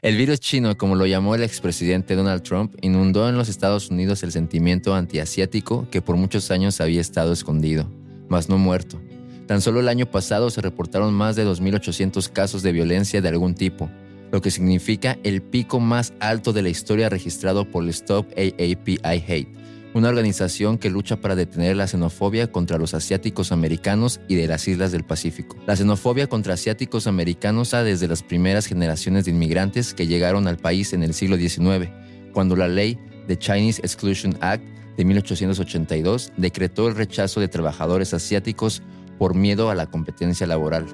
El virus chino, como lo llamó el expresidente Donald Trump, inundó en los Estados Unidos el sentimiento antiasiático que por muchos años había estado escondido, mas no muerto. Tan solo el año pasado se reportaron más de 2.800 casos de violencia de algún tipo, lo que significa el pico más alto de la historia registrado por el Stop AAPI Hate, una organización que lucha para detener la xenofobia contra los asiáticos americanos y de las islas del Pacífico. La xenofobia contra asiáticos americanos ha desde las primeras generaciones de inmigrantes que llegaron al país en el siglo XIX, cuando la ley The Chinese Exclusion Act de 1882 decretó el rechazo de trabajadores asiáticos por miedo a la competencia laboral.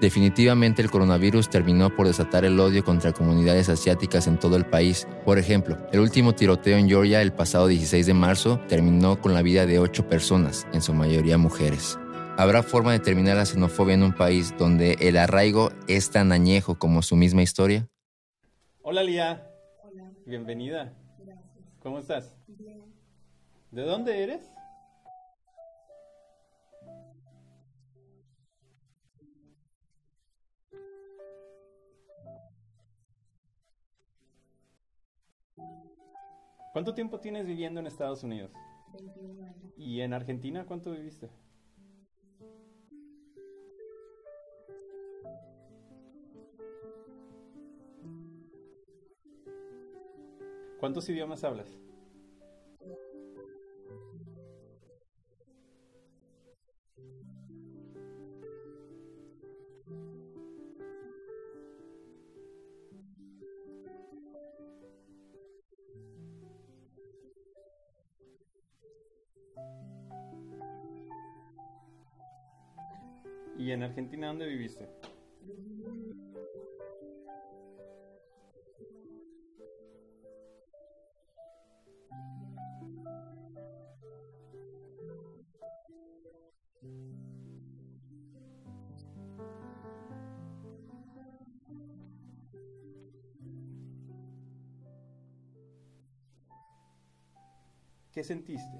Definitivamente el coronavirus terminó por desatar el odio contra comunidades asiáticas en todo el país. Por ejemplo, el último tiroteo en Georgia el pasado 16 de marzo terminó con la vida de ocho personas, en su mayoría mujeres. ¿Habrá forma de terminar la xenofobia en un país donde el arraigo es tan añejo como su misma historia? Hola Lía. Hola. Bienvenida. Gracias. ¿Cómo estás? Bien. ¿De dónde eres? ¿Cuánto tiempo tienes viviendo en Estados Unidos? 21 años. ¿Y en Argentina cuánto viviste? ¿Cuántos idiomas hablas? ¿Y en Argentina dónde viviste? ¿Qué sentiste?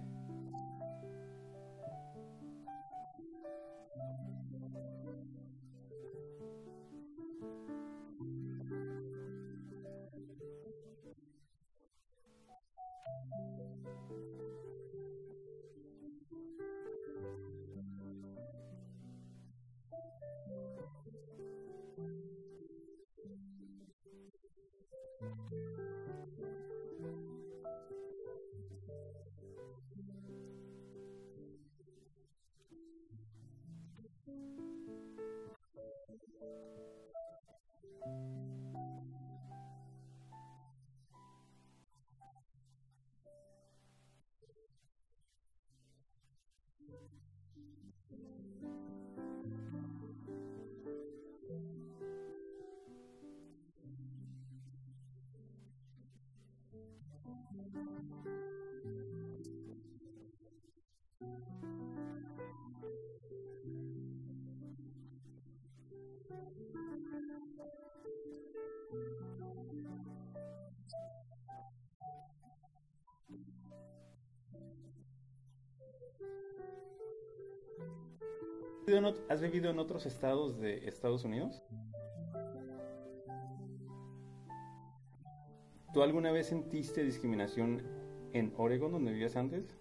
¿Has vivido en otros estados de Estados Unidos? ¿Tú alguna vez sentiste discriminación en Oregon, donde vivías antes?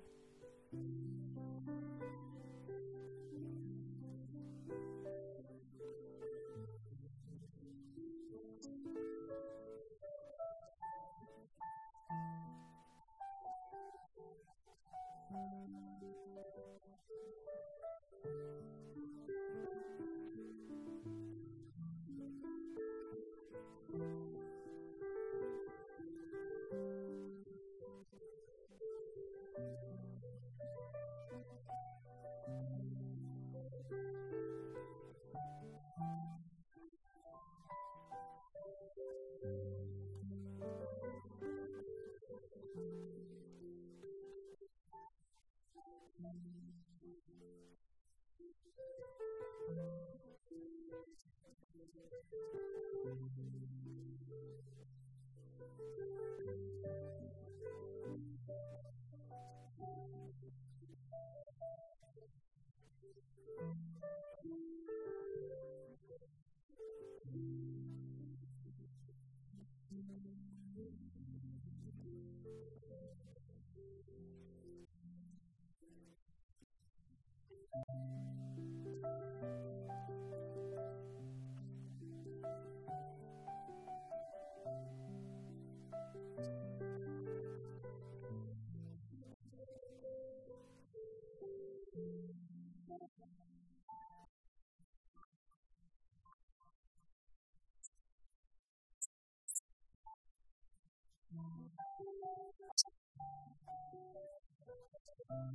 Thank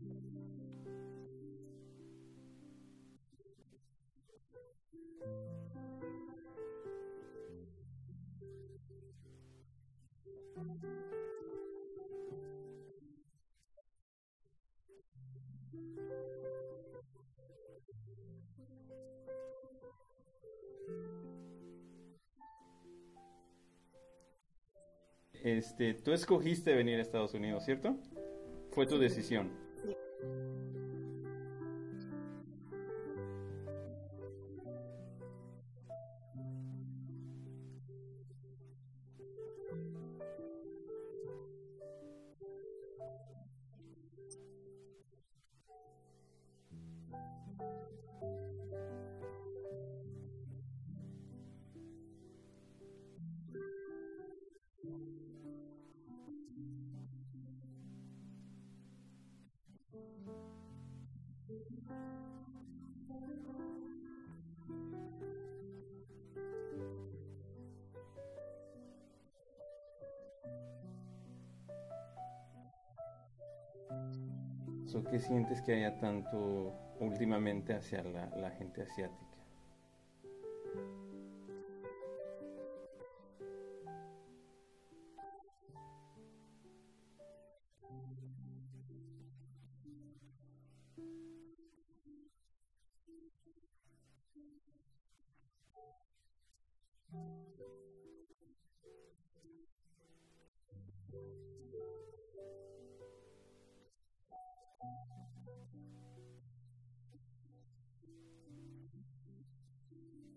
you. Este, tú escogiste venir a Estados Unidos, ¿cierto? Fue tu decisión. ¿Qué sientes que haya tanto últimamente hacia la gente asiática?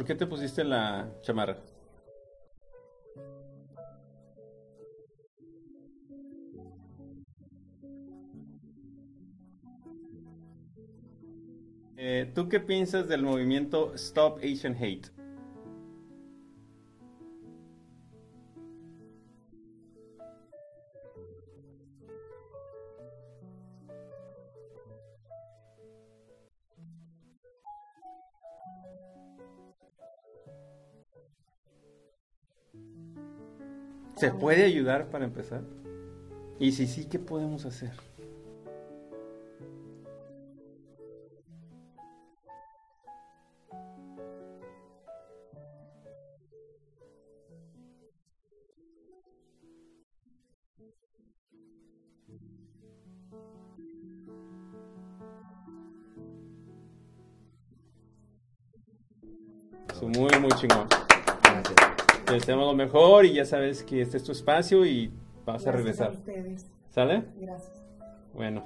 ¿Por qué te pusiste la chamarra? Eh, ¿Tú qué piensas del movimiento Stop Asian Hate? ¿Se puede ayudar para empezar? Y si sí, ¿qué podemos hacer? Muy, muy chingón. Te deseamos lo mejor y ya sabes que este es tu espacio y vas a regresar. A ustedes. ¿Sale? Gracias. Bueno,